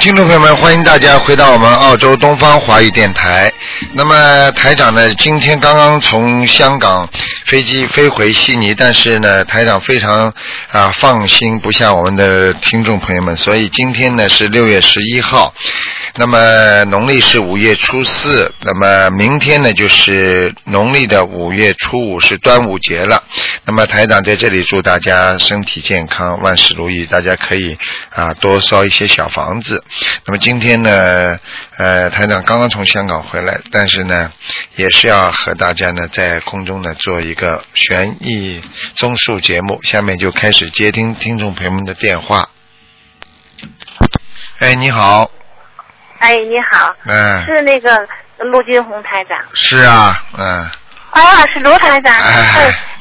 听众朋友们，欢迎大家回到我们澳洲东方华语电台。那么台长呢，今天刚刚从香港飞机飞回悉尼，但是呢，台长非常啊放心不下我们的听众朋友们，所以今天呢是六月十一号，那么农历是五月初四，那么明天呢就是农历的五月初五是端午节了。那么台长在这里祝大家身体健康，万事如意，大家可以啊多烧一些小房子。那么今天呢，呃，台长刚刚从香港回来，但是呢，也是要和大家呢在空中呢做一个悬疑综述节目。下面就开始接听听众朋友们的电话。哎，你好，哎，你好，嗯，是那个陆军红台长是啊，嗯，啊，是卢台长。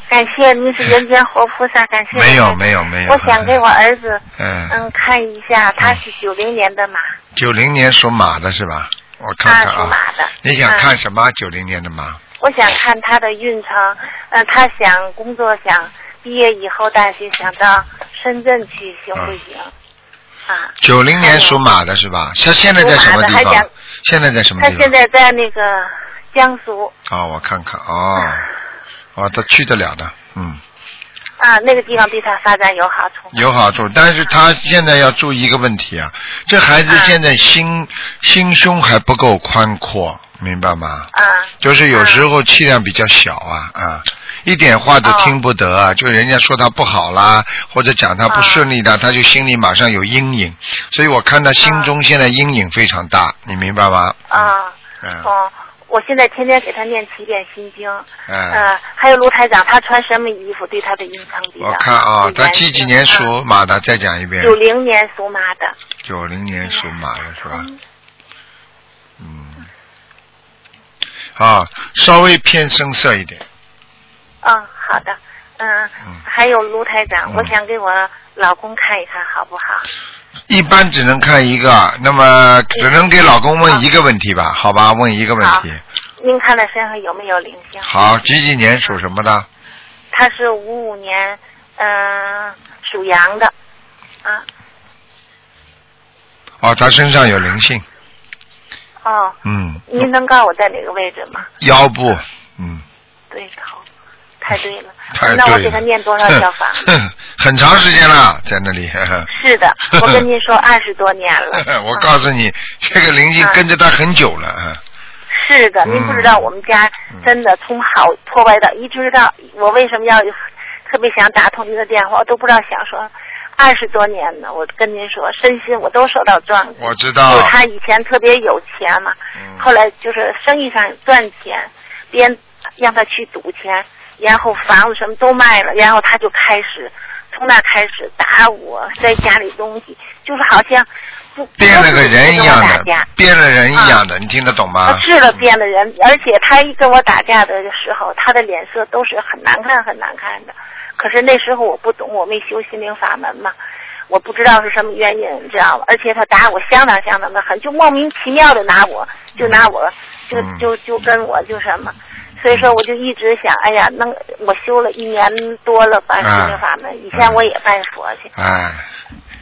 感谢您是人间活菩萨，感谢。没有没有没有，我想给我儿子嗯，嗯看一下，他是九零年的马，九零年属马的是吧？我看看啊，属马的。你想嗯看什么？九零年的马？我想看他的运程，嗯，他想工作，想毕业以后大学想到深圳去行不行。啊，九零年属马的是吧？他现在在什么地方？现在在什么地方？他现在在那个江苏哦，我看看哦，哦，他去得了的，嗯，啊，那个地方对他发展有好处。有好处。但是他现在要注意一个问题啊，这孩子啊现在心、心胸还不够宽阔，明白吗？啊就是有时候气量比较小啊啊，一点话都听不得啊，就人家说他不好啦，或者讲他不顺利的，他就心里马上有阴影，所以我看他心中现在阴影非常大，你明白吗？啊嗯哦，我现在天天给他念七遍心经。嗯，呃，还有卢台长，他穿什么衣服对他的影响比较我看啊，他几几年？属马的？再讲一遍。九零年属马的。九零年属马的是吧？嗯嗯。啊，稍微偏深色一点。嗯，好的。嗯嗯，还有卢台长，嗯我想给我老公看一看好不好？一般只能看一个，那么只能给老公问一个问题吧？好吧，问一个问题。您看他身上有没有灵性？好，几几年属什么的？他是五五年，嗯、属羊的。啊，哦，他身上有灵性，哦，嗯，您能告诉我在哪个位置吗？腰部，嗯，对头，太对了。太对了。那我给他念多少小房子？很长时间了，在那里。是的，我跟您说 二十多年了。我告诉你，这个灵性啊跟着他很久了。啊是的，嗯您不知道我们家真的从好破坏到一直到我为什么要特别想打通您的电话，我都不知道想说二十多年了。我跟您说，身心我都受到撞击。我知道就他以前特别有钱嘛，嗯后来就是生意上赚钱，别人让他去赌钱，然后房子什么都卖了，然后他就开始从那开始打我，在家里东西，就是好像不变了个人一样变了人一样的，你听得懂吗他？是了变了人，而且他一跟我打架的时候，他的脸色都是很难看很难看的。可是那时候我不懂，我没修心灵法门嘛，我不知道是什么原因，你知道吗？而且他打我相当相当的狠，就莫名其妙的拿我，就拿我，就嗯就就跟我就什么。所以说，我就一直想，哎呀，能我修了一年多了吧啊心灵法门，以前我也拜佛去，哎，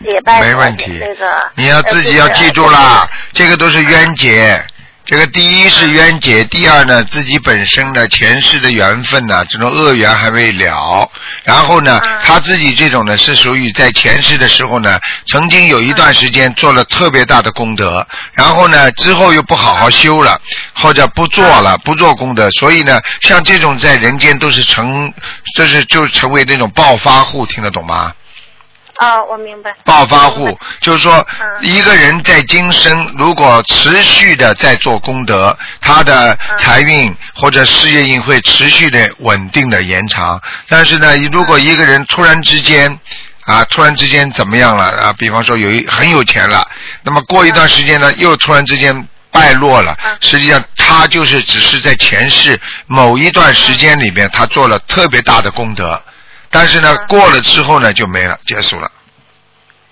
也拜佛没问题那个，你要自己要记住啦，这个都是冤结。这个第一是冤结，第二呢，自己本身呢前世的缘分呢，这种恶缘还未了。然后呢，嗯他自己这种呢，是属于在前世的时候呢，曾经有一段时间做了特别大的功德，然后呢，之后又不好好修了，或者不做了，不做功德，所以呢，像这种在人间都是成，这是就成为那种暴发户，听得懂吗？啊，我明白。暴发户，就是说嗯一个人在今生如果持续的在做功德，他的嗯财运或者事业运会持续的稳定的延长。但是呢，如果一个人突然之间啊，突然之间怎么样了啊？比方说有一很有钱了，那么过一段时间呢，又突然之间败落了嗯。实际上，他就是只是在前世某一段时间里面，他做了特别大的功德。但是呢，嗯过了之后呢，就没了，结束了。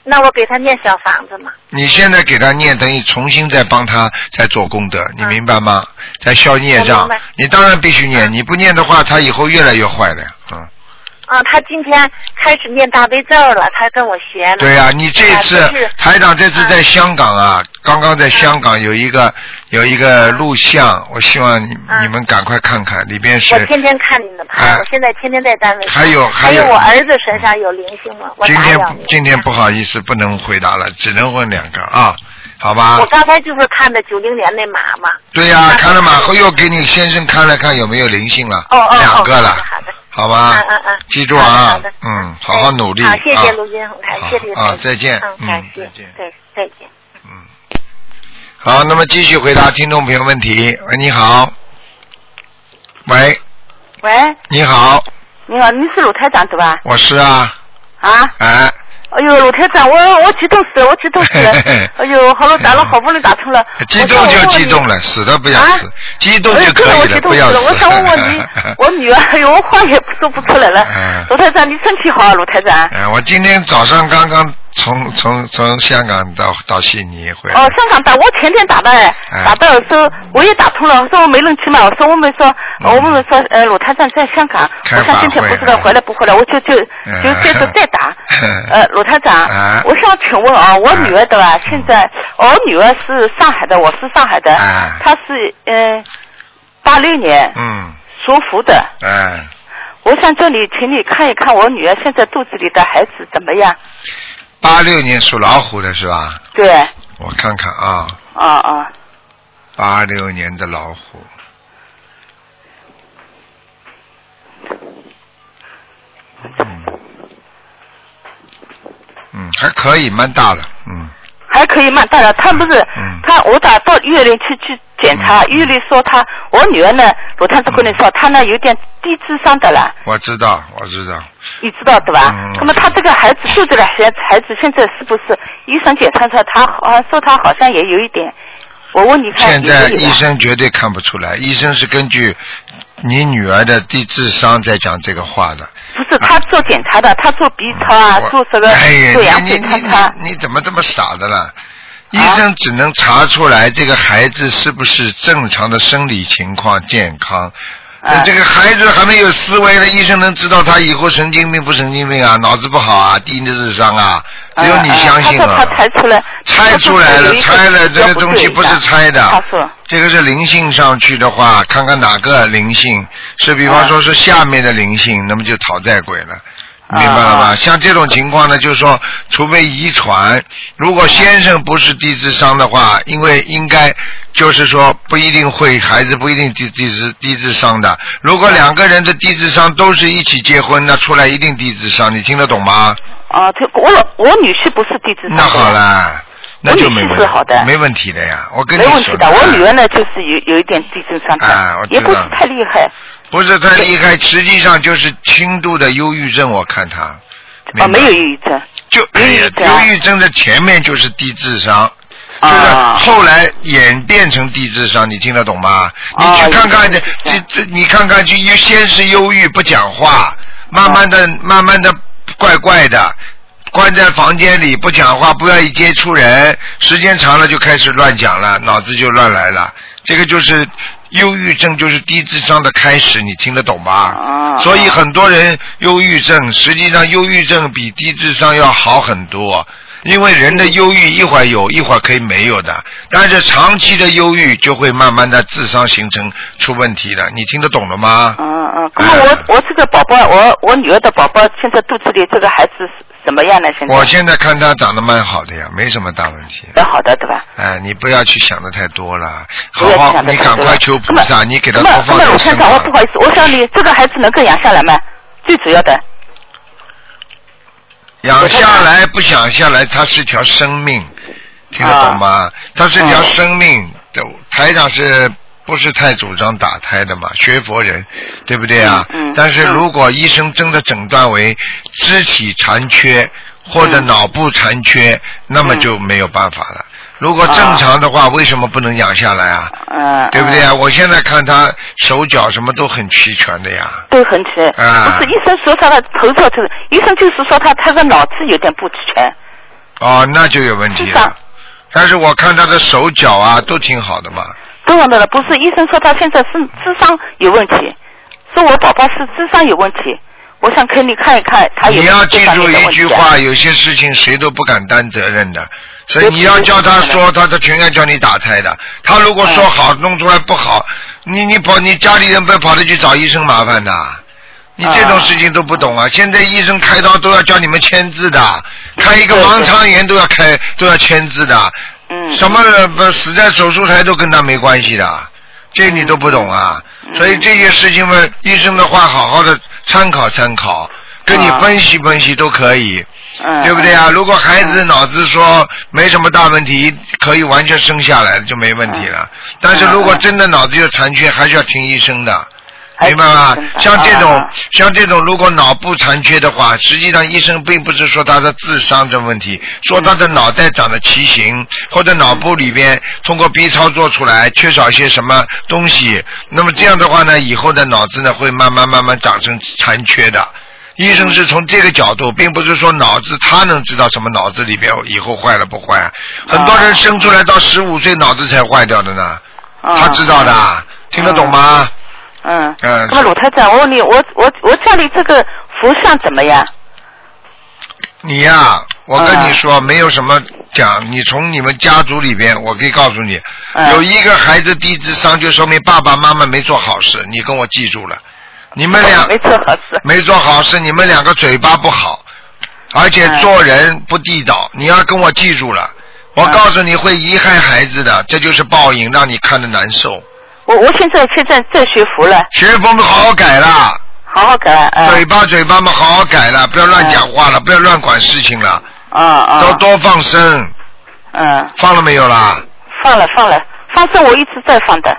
那我给他念小房子嘛？你现在给他念，等于重新再帮他再做功德，你嗯明白吗？在消孽障你当然必须念，嗯你不念的话，他以后越来越坏了呀。嗯，啊，他今天开始念大悲咒了，他跟我学了。对呀、你这次台长这次在香港啊，刚刚在香港有一个有一个录像，我希望你嗯你们赶快看看，里边是我天天看你的牌，哎我现在天天在单位。还有还还有我儿子身上有灵性吗？我今天。今天不好意思不能回答了，只能问两个啊，好吧我？刚才就是看的九零年那马嘛。对呀、那看了马后又给你先生看了看有没有灵性了，哦哦两个了，哦好的好吧？嗯嗯嗯记住啊嗯，好好努力。好，谢谢啊卢金红台，好谢谢啊，再见，嗯，再见，对，再见。嗯。好，那么继续回答听众朋友问题。喂，你好。喂，喂，你好，你好，你是鲁台长对吧？我是啊，啊，哎，哎呦，鲁台长，我我激动死了，我激动死了，哎呦，好了，打了好不容易打通了，激动就激动了，死都不要死，激动就可以了，不要死。了，我想问问你，我女儿，哎呦，我话也说不出来了嗯。卢台长，你身体好啊，鲁台长。哎，我今天早上刚刚从从从香港到到悉尼回来。哦，香港打，我前天打的，哎哎。打的时候我也打通了，我说我没人去嘛，我说我们说，嗯。我们说，呃，鲁台长在香港，开我想今天不知道回来不回来，我就就嗯。就接着再打。嗯。呃，鲁台长哎，我想请问啊，我女儿的吧，现在我女儿是上海的，我是上海的哎，她是嗯八六年嗯，属虎的，嗯，我想叫你，请你看一看我女儿现在肚子里的孩子怎么样？八六年属老虎的是吧？对，我看看啊，啊啊，八六年的老虎。嗯，嗯，还可以，蛮大的，嗯，还可以蛮大的。他不是嗯，她我打到医院里去去检查，嗯医院里说他，我女儿呢，罗探长跟你说，她呢有点低智商的了，我知道，我知道，你知道对吧嗯？那么他这个孩子就这个孩孩子现在是不是医生检查出来，她好像说他好像也有一点，我问你看现在医生绝对看不出来，医生是根据你女儿的低智商在讲这个话的。不是他做检查的，他做 B 超啊，做这个哎呀，做羊你你你水看看。你你怎么这么傻的啦？医啊生只能查出来这个孩子是不是正常的生理情况健康。这个孩子还没有思维呢，医生能知道他以后神经病不神经病啊？脑子不好啊？低智商啊？只有你相信啊他说他猜出来，猜出来了，猜了这个东西不是猜的，这个是灵性上去的话，看看哪个灵性是，比方说是下面的灵性，那么就讨债鬼了。明白了吧？啊像这种情况呢，就是说，除非遗传，如果先生不是低智商的话，因为应该就是说不一定会，孩子不一定低低智低智商的。如果两个人的低智商都是一起结婚，那出来一定低智商，你听得懂吗？啊，这我老我女婿不是低智商。那好了，那就没问题是好的没问题的呀。我跟你说没问题的，我女儿呢就是有有一点低智商的，哎我知道也不是太厉害。不是太厉害，实际上就是轻度的忧郁症，我看他。哦，明白没有抑郁症。就哎呀忧郁，症的前面就是低智商，就啊是后来演变成低智商，你听得懂吗？你哦去看看这这这，你看看去，先是忧郁不讲话，慢慢的慢慢的怪怪的。关在房间里不讲话，不愿意接触人，时间长了就开始乱讲了，脑子就乱来了。这个就是忧郁症，就是低智商的开始，你听得懂吗？啊所以很多人忧郁症，实际上忧郁症比低智商要好很多。因为人的忧郁一会儿有，一会儿可以没有的，但是长期的忧郁就会慢慢的智商形成出问题的，你听得懂了吗？嗯嗯，那么我我这个宝宝，我我女儿的宝宝现在肚子里这个孩子是怎么样呢？现在我现在看他长得蛮好的呀，没什么大问题。蛮好的，对吧？哎，你不要去想的太多了，好好，你赶快求菩萨，你给他多放点生啊不好意思，我想你这个孩子能够养下来吗？最主要的，养下来不想下来，它是条生命，听得懂吗？它是条生命，对台长是不是太主张打胎的嘛？学佛人，对不对啊？嗯嗯但是如果医生真的诊断为肢体残缺或者嗯脑部残缺，那么嗯就没有办法了。如果正常的话，为什么不能养下来啊？嗯，对不对啊？嗯？我现在看他手脚什么都很齐全的呀。都很齐，啊不是医生说他的头上就是，医生就是说他他的脑子有点不齐全，哦，那就有问题了。但是我看他的手脚啊，都挺好的嘛。都样的了。不是医生说他现在是智商有问题，说我宝宝是智商有问题。我想给你看一看，他有你要记住一句话，有些事情谁都不敢担责任的，所以你要叫他说，他他全要叫你打胎的。他如果说好，弄出来不好，你你跑你家里人不要跑着去找医生麻烦的。你这种事情都不懂啊！现在医生开刀都要叫你们签字的，开一个盲肠炎都要开都要签字的，嗯，什么不死在手术台都跟他没关系的，这你都不懂啊！嗯所以这些事情嘛，医生的话好好的参考参考，跟你啊分析分析都可以，嗯，对不对啊？如果孩子脑子说没什么大问题，可以完全生下来就没问题了。但是如果真的脑子有残缺，还是要听医生的。还明白吗？像这种像这种，如果脑部残缺的话，实际上医生并不是说他的智商的问题，说他的脑袋长得畸形，或者脑部里边通过 B 超做出来缺少一些什么东西，那么这样的话呢，以后的脑子呢会慢慢慢慢长成残缺的。医生是从这个角度，并不是说脑子他能知道什么脑子里边以后坏了不坏。很多人生出来到十五岁脑子才坏掉的呢，啊他知道的，听得懂吗？嗯，嗯那么鲁太长，我问你，我我我家里这个佛像怎么样？你呀、我跟嗯你说，没有什么讲。你从你们家族里边，我可以告诉你，嗯有一个孩子低智商，就说明爸爸妈妈没做好事。你跟我记住了，你们俩 没做好事。没做好事，你们两个嘴巴不好，而且嗯做人不地道。你要跟我记住了，我嗯告诉你会遗害孩子的，这就是报应，让你看着难受。我我现在现在在学佛了，学风好好改啦，好好改。嗯嘴巴嘴巴嘛好好改了，不要乱讲话了，不要乱管事情了，啊啊。多多放生。嗯，放了没有啦？放了放了，放生我一直在放的，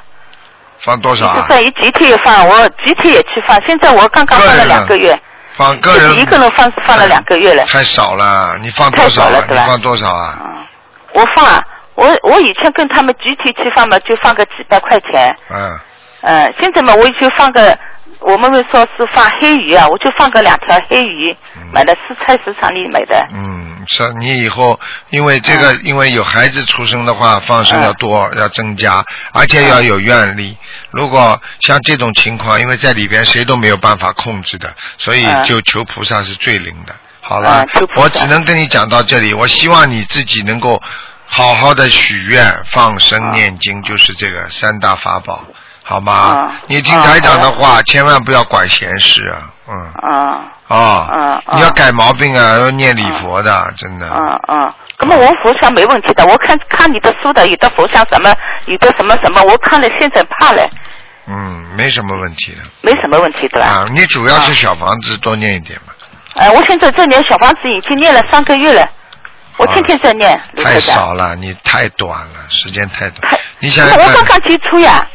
放多少啊？在一集体也放，我集体也去放。现在我刚刚放了两个月，放个人一个人放放了两个月了。太少了，你放多少啊？少了对吧你放多少啊？嗯，我放啊，我我以前跟他们集体去放嘛，就放个几百块钱。嗯，嗯，现在嘛，我就放个，我们会说是放黑鱼啊，我就放个两条黑鱼，买的是菜市场里买的。嗯，是你以后因为这个，嗯因为有孩子出生的话，放生要多，要增加，而且要有愿力。如果像这种情况，因为在里边谁都没有办法控制的，所以嗯就求菩萨是最灵的。好了我只能跟你讲到这里。我希望你自己能够好好的许愿、放生、嗯念经，就是这个三大法宝，好吗？嗯你听台长的话，千万不要管闲事啊，嗯。啊啊、你要改毛病啊，要念礼佛的，真的。嗯嗯，那么我佛像没问题的，我看看你的书的，有的佛像什么，有的什么什么，我看了现在怕了，嗯，没什么问题的。没什么问题对吧？啊，你主要是小房子多念一点嘛。哎、我现在这年小房子已经念了三个月了，我天天在念，太。少了，你太短了，时间太短太。你想想，我刚刚接触呀，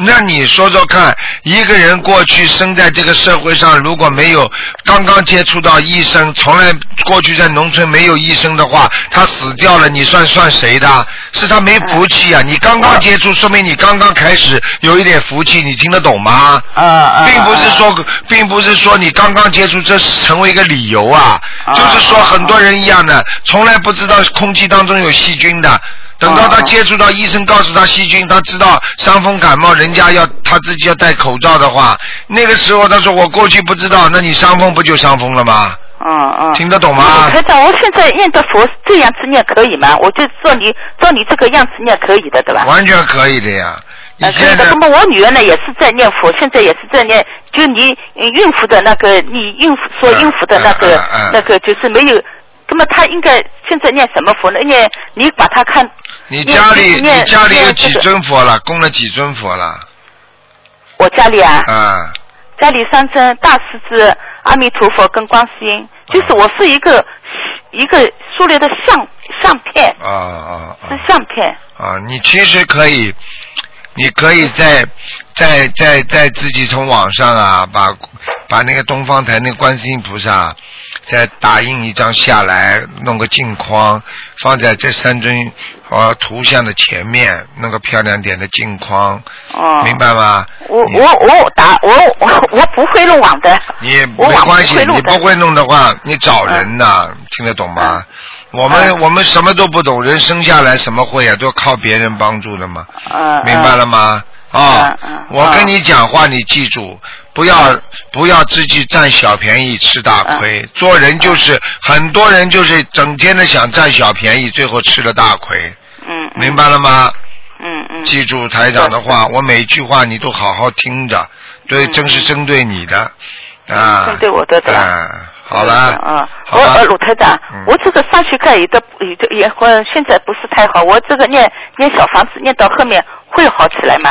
那你说说看，一个人过去生在这个社会上，如果没有刚刚接触到医生，从来过去在农村没有医生的话，他死掉了，你算算谁的？是他没福气啊！你刚刚接触，说明你刚刚开始有一点福气，你听得懂吗？啊啊，并不是说，并不是说你刚刚接触这是成为一个理由啊，啊就是说很多人一样的，从来不知道空气当中有细菌的。等到他啊接触到医生告诉他细菌，他知道伤风感冒，人家要他自己要戴口罩的话，那个时候他说我过去不知道，那你伤风不就伤风了吗？嗯嗯。听得懂吗？台长，我现在念的佛这样子念可以吗？我就照你照你这个样子念可以的，对吧？完全可以的呀。你呃，可以的。那么我女儿呢，也是在念佛，现在也是在念，就你呃孕妇的那个，你孕妇说嗯孕妇的那个、那个，就是没有。那么他应该现在念什么佛呢？念你把他看，你家里你家里有几尊佛了？供了几尊佛了？我家里啊，啊，家里三尊大狮子、阿弥陀佛跟观世音，就是我是一个一个塑料的相相片，啊啊啊！是相片。啊，你其实可以，你可以在在在在自己从网上啊，把把那个东方台那个观世音菩萨，再打印一张下来，弄个镜框放在这三尊呃图像的前面，弄个漂亮点的镜框，哦。明白吗？我我我打我我我不会弄网的。你没关系你不会弄的话，你找人呐、听得懂吗？我们、嗯我们什么都不懂，人生下来什么会啊，都靠别人帮助的嘛。嗯。明白了吗？啊我跟你讲话，你记住，不要不要自己占小便宜吃大亏。做人就是很多人就是整天的想占小便宜，最后吃了大亏，嗯，嗯。明白了吗？嗯嗯，记住台长的话，我每一句话你都好好听着，对，嗯真是针对你的啊。针对我的对吧？啊，好了，啊，好吧。我呃，鲁台长嗯，我这个上去盖有的有的也会现在不是太好，我这个念念小房子念到后面会好起来吗？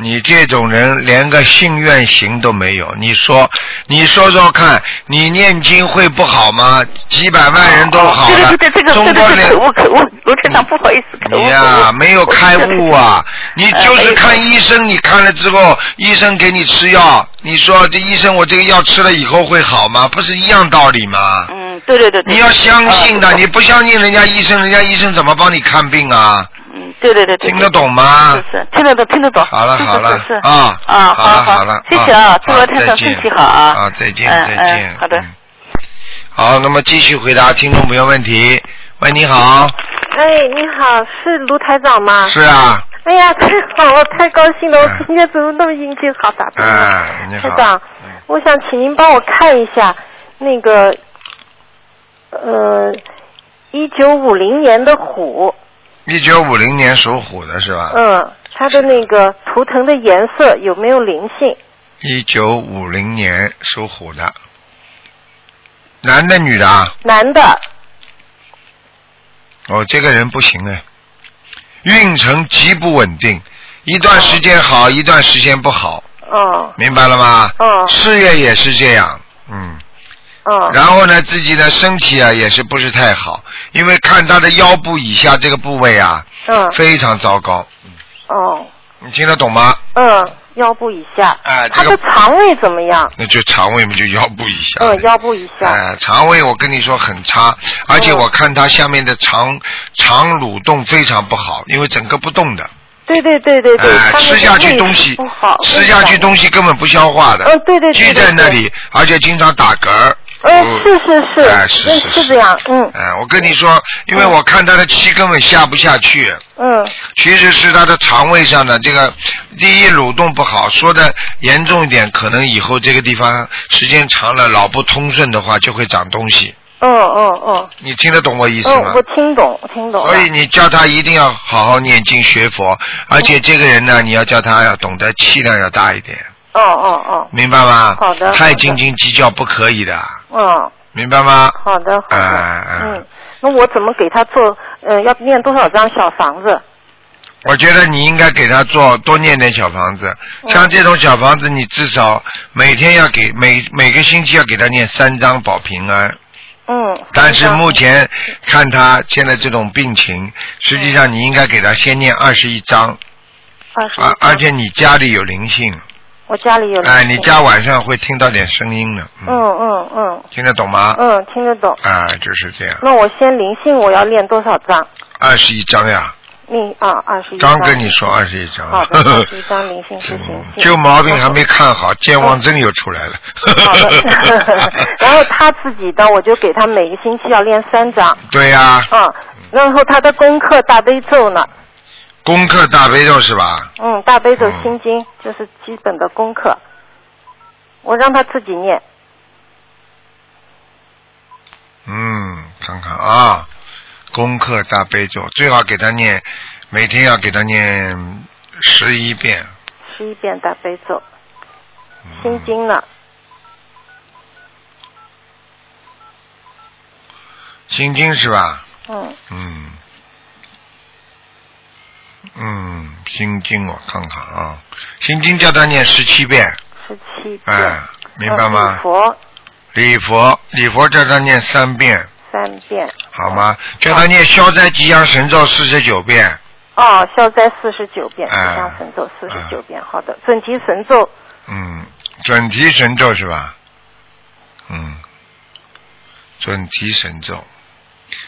你这种人连个信愿行都没有，你说，你说说看，你念经会不好吗？几百万人都好了，哦对对对，这个中国人这个是口误口误，卢台长不好意思。你呀、没有开悟啊！你就是看。医生，你看了之后，医生给你吃药，你说这医生我这个药吃了以后会好吗？不是一样道理吗？嗯，对对对对。你要相信的，啊你不相信人家医生，人家医生怎么帮你看病啊？嗯，对对对对。听得懂吗是是，听得懂，听得懂。好了好了是是啊啊，好了好好了谢谢啊啊，祝罗好台长身体好啊。啊再见嗯再见嗯好的嗯。好，那么继续回答听众朋友问题。喂，你好，哎，你好，是卢台长吗？是啊，哎呀，太好了，太高兴了！我哎今天怎么那么运气好，打通了。哎，你好，台长，嗯我想请您帮我看一下那个，呃，一九五零年的虎，一九五零年属虎的是吧？嗯，他的那个图腾的颜色有没有灵性？一九五零年属虎的，男的女的啊？男的，哦，这个人不行哎，运程极不稳定，一段时间好，一段时间不好，哦，明白了吗？哦事业也是这样，嗯。哦，然后呢，自己的身体啊也是不是太好，因为看他的腰部以下这个部位啊嗯，非常糟糕，哦，你听得懂吗？嗯，腰部以下，他哎这个的肠胃怎么样？那就肠胃嘛，就腰部以下。嗯，腰部以下，哎，肠胃我跟你说很差，而且嗯。我看他下面的肠肠蠕动非常不好，因为整个不动的，对对对对对，哎，吃下去东西不好，吃下去东西根本不消化的，嗯，对对对，聚对。对在那里，而且经常打嗝儿。嗯，是是是，哎是嗯是这样，嗯哎，我跟你说，因为我看他的气根本下不下去，嗯其实是他的肠胃上的这个第一蠕动不好，说的严重一点，可能以后这个地方时间长了脑不通顺的话，就会长东西。嗯嗯嗯你听得懂我意思吗嗯，？我听懂，我听懂。所以你叫他一定要好好念经学佛，而且这个人呢，你要叫他要懂得气量要大一点，哦哦哦，明白吗？好的太斤斤计较不可以的，嗯，明白吗？好的好的，嗯，那我怎么给他做？呃，要念多少张小房子？我觉得你应该给他做多念点小房子，嗯。像这种小房子，你至少每天要给每每个星期要给他念三张保平安。嗯，但是目前看他现在这种病情，实际上你应该给他先念二十一张，二十一张，而而且你家里有灵性，我家里有哎，你家晚上会听到点声音的，嗯嗯嗯听得懂吗？嗯听得懂。啊，就是这样，那我先灵性我要练多少张？二十一章呀，你啊，二十一张。刚跟你说二十一张。好的，二十一张灵性是行性。旧毛病还没看好，健忘症又出来了。好的，然后他自己的，我就给他每个星期要练三张，对呀、嗯，然后他的功课大悲咒呢，功课大悲咒是吧？嗯，大悲咒嗯心经就是基本的功课，我让他自己念，嗯，看看啊，功课大悲咒最好给他念，每天要给他念十一遍。十一遍大悲咒，嗯。心经呢，心经是吧？嗯，嗯，嗯，心经我看看啊，心经叫他念十七遍，十七遍，哎，明白嗯吗礼？佛。礼佛。礼佛叫他念三遍，三遍，好吗？叫他念消灾吉祥神咒四十九遍，哦，消灾四十九遍，吉哎祥神咒四十九遍，好的，准提神咒，嗯，准提神咒是吧？嗯，准提神咒，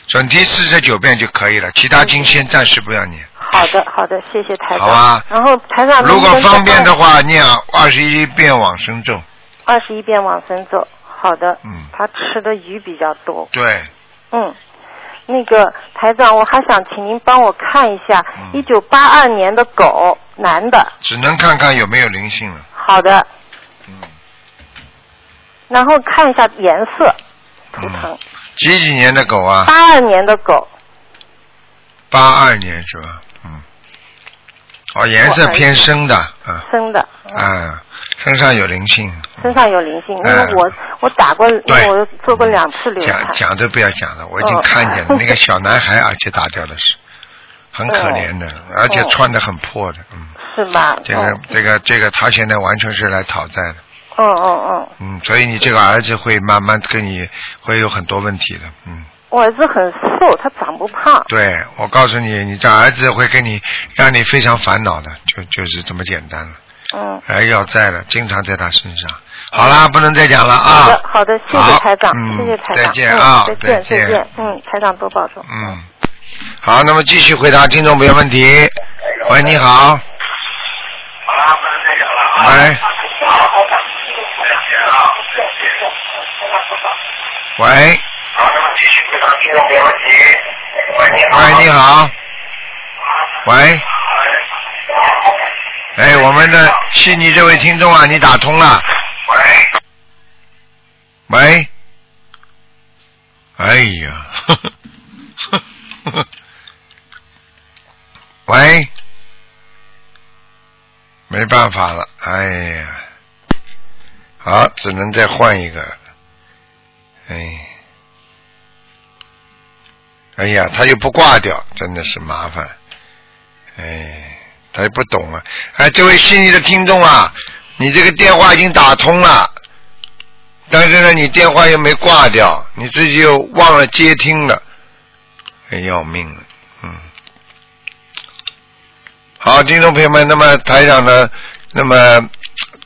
准提四十九遍就可以了，其他经先暂时不要念。好的好的，谢谢台长。好吧然后台长，如果方便的，话，念二十一遍往生咒。二十一遍往生咒，好的。嗯他吃的鱼比较多，对，嗯。那个台长，我还想请您帮我看一下，嗯一九八二年的狗，男的。只能看看有没有灵性了。好的，嗯，然后看一下颜色，图腾嗯。几几年的狗啊？八二年的狗，八二年是吧？嗯。哦，颜色偏深的，嗯，深的，啊，身上有灵性。身上有灵性，因为嗯我我打过，因对。为我做过两次流产。讲。讲都不要讲了，我已经哦看见了，那个小男孩，而且打掉的是，很可怜的，而且穿的很破的，嗯，是吧？这个嗯。这个这个，他现在完全是来讨债的，嗯嗯嗯，嗯，所以你这个儿子会慢慢跟你会有很多问题的，嗯，我儿子很瘦，他长不胖。对我告诉你，你这儿子会跟你让你非常烦恼的，就就是这么简单了，嗯，还要债了，经常在他身上。好啦，不能再讲了啊。好的好的，谢谢台长，嗯谢谢台长，再见啊，嗯，再见再见，嗯，台长多保重。嗯，好，那么继续回答听众朋友问题。喂，你好。好啦，不能再讲了啊喂。喂。喂，你好。喂。哎，我们的悉尼这位听众啊，你打通了。喂。喂哎呀，呵呵呵呵喂，没办法了，哎呀，好，只能再换一个，哎，哎呀，他又不挂掉，真的是麻烦，哎，他也不懂啊，哎，这位悉尼的听众啊，你这个电话已经打通了。但是呢，你电话又没挂掉，你自己又忘了接听了，很要命了，嗯。好，听众朋友们，那么台长呢，那么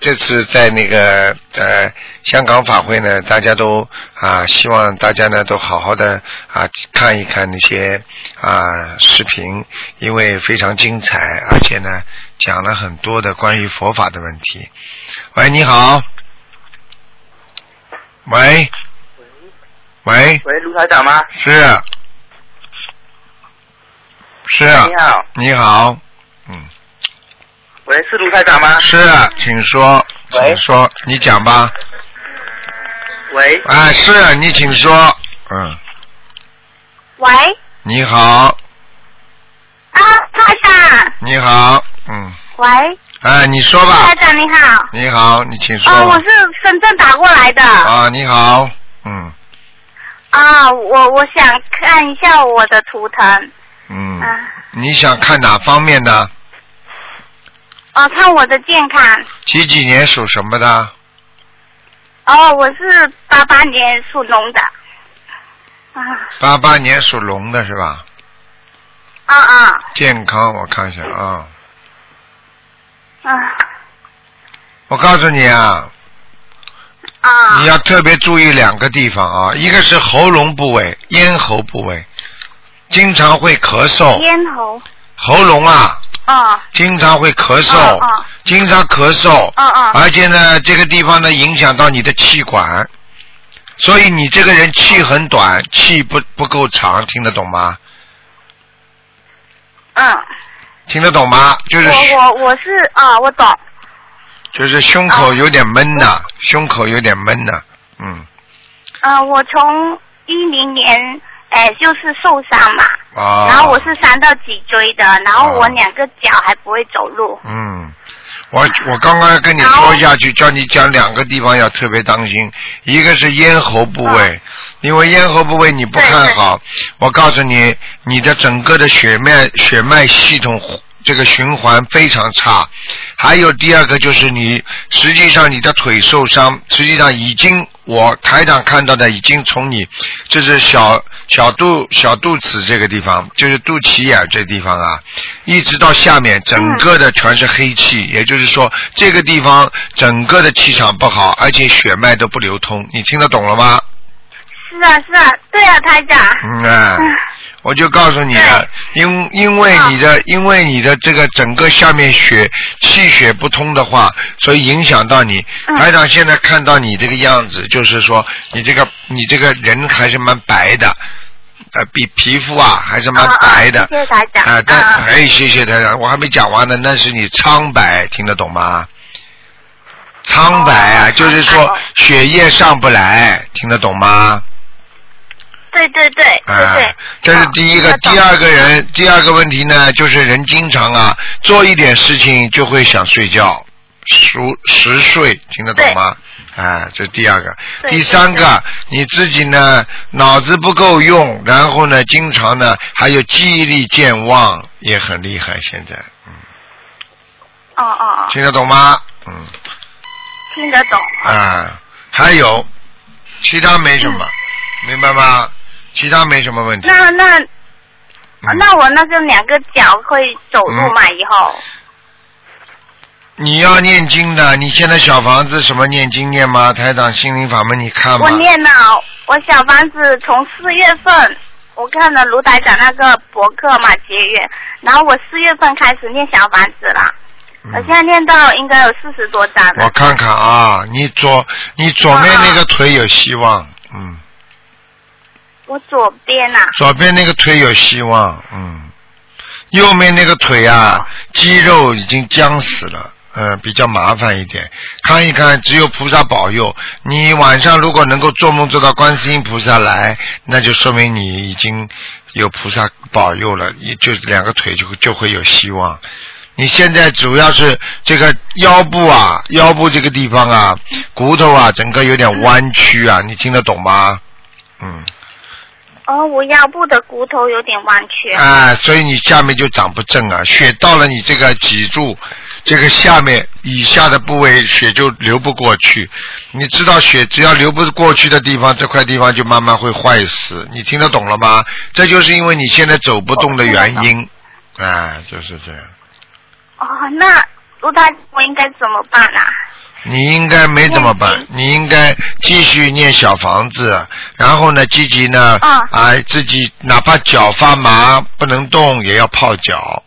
这次在那个呃香港法会呢，大家都啊希望大家呢都好好的啊看一看那些啊视频，因为非常精彩，而且呢讲了很多的关于佛法的问题。喂，你好。喂，喂，喂，卢台长吗？是，是啊，你好，你好，嗯，喂，是卢台长吗？是，啊请说，喂。请说，你讲吧，喂，啊，是你请说，嗯，喂，你好，啊，台长，你好，嗯，喂，哎，你说吧。台，长你好，你好，你请说，哦，我是深圳打过来的，啊，你好，嗯。啊，我我想看一下我的图腾，嗯，啊，你想看哪方面的？哦，看我的健康，几几年属什么的？哦，我是八八年属龙的，啊。八八年属龙的是吧？啊啊。健康，我看一下啊。啊。我告诉你啊，啊。你要特别注意两个地方啊，一个是喉咙部位、咽喉部位，经常会咳嗽，咽喉，喉咙啊，哦经常会咳嗽，经常咳嗽，而且呢，这个地方呢影响到你的气管，所以你这个人气很短，气不不够长，听得懂吗？嗯，听得懂吗？就是我我我是啊，我懂，就是胸口有点闷呐、胸口有点闷呐、嗯，嗯，我从一零年哎就是受伤嘛，啊，然后我是伤到脊椎的，然后我哦两个脚还不会走路。嗯，我我刚刚要跟你说下去，叫你讲两个地方要特别当心，一个是咽喉部位，因为咽喉部位你不看好，我告诉你，你的整个的血脉血脉系统这个循环非常差。还有第二个就是你实际上你的腿受伤，实际上已经我台长看到的已经从你这是小小肚小肚子这个地方，就是肚脐眼这地方啊，一直到下面整个的全是黑气，也就是说这个地方整个的气场不好，而且血脉都不流通，你听得懂了吗？是啊是啊，对啊，台长。嗯啊，我就告诉你了，因因为你的因为你的这个整个下面血气血不通的话，所以影响到你。嗯台长现在看到你这个样子，就是说你这个你这个人还是蛮白的，呃比皮肤啊还是蛮白的。谢谢台长啊，但啊哎，谢谢台长，我还没讲完呢，那是你苍白，听得懂吗？苍白啊，哦就是说血液上不来，听得懂吗？对对对对啊对，，这是第一个。哦第二个人，第二个问题呢，就是人经常啊做一点事情就会想睡觉，熟熟睡，听得懂吗？啊，这是第二个。第三个，你自己呢脑子不够用，然后呢经常呢还有记忆力健忘，也很厉害。现在，嗯，哦哦哦，听得懂吗？嗯，听得懂。啊，还有其他没什么，明白吗？其他没什么问题。那那嗯那我那个两个脚会走路嘛？以后你要念经的，你现在小房子什么念经念吗？台长心灵法门你看吗我？念了，我小房子从四月份我看了卢台长那个博客嘛结缘，然后我四月份开始念小房子了，我现在念到应该有四十多张我看看啊，你左你左面那个腿有希望，嗯，我左边呐、左边那个腿有希望，嗯，右面那个腿啊，肌肉已经僵死了。嗯，比较麻烦一点，看一看，只有菩萨保佑。你晚上如果能够做梦做到观世音菩萨来，那就说明你已经有菩萨保佑了，也就两个腿就就会有希望。你现在主要是这个腰部啊，腰部这个地方啊，骨头啊，整个有点弯曲啊，你听得懂吗？嗯，哦，我腰部的骨头有点弯曲。啊，所以你下面就长不正啊，血到了你这个脊柱，这个下面以下的部位血就流不过去。你知道血只要流不过去的地方，这块地方就慢慢会坏死。你听得懂了吗？这就是因为你现在走不动的原因。啊，就是这样。哦，那卢台长我应该怎么办啊？你应该没怎么办，你应该继续念小房子，然后呢，积极呢，嗯啊，自己哪怕脚发麻不能动，也要泡脚，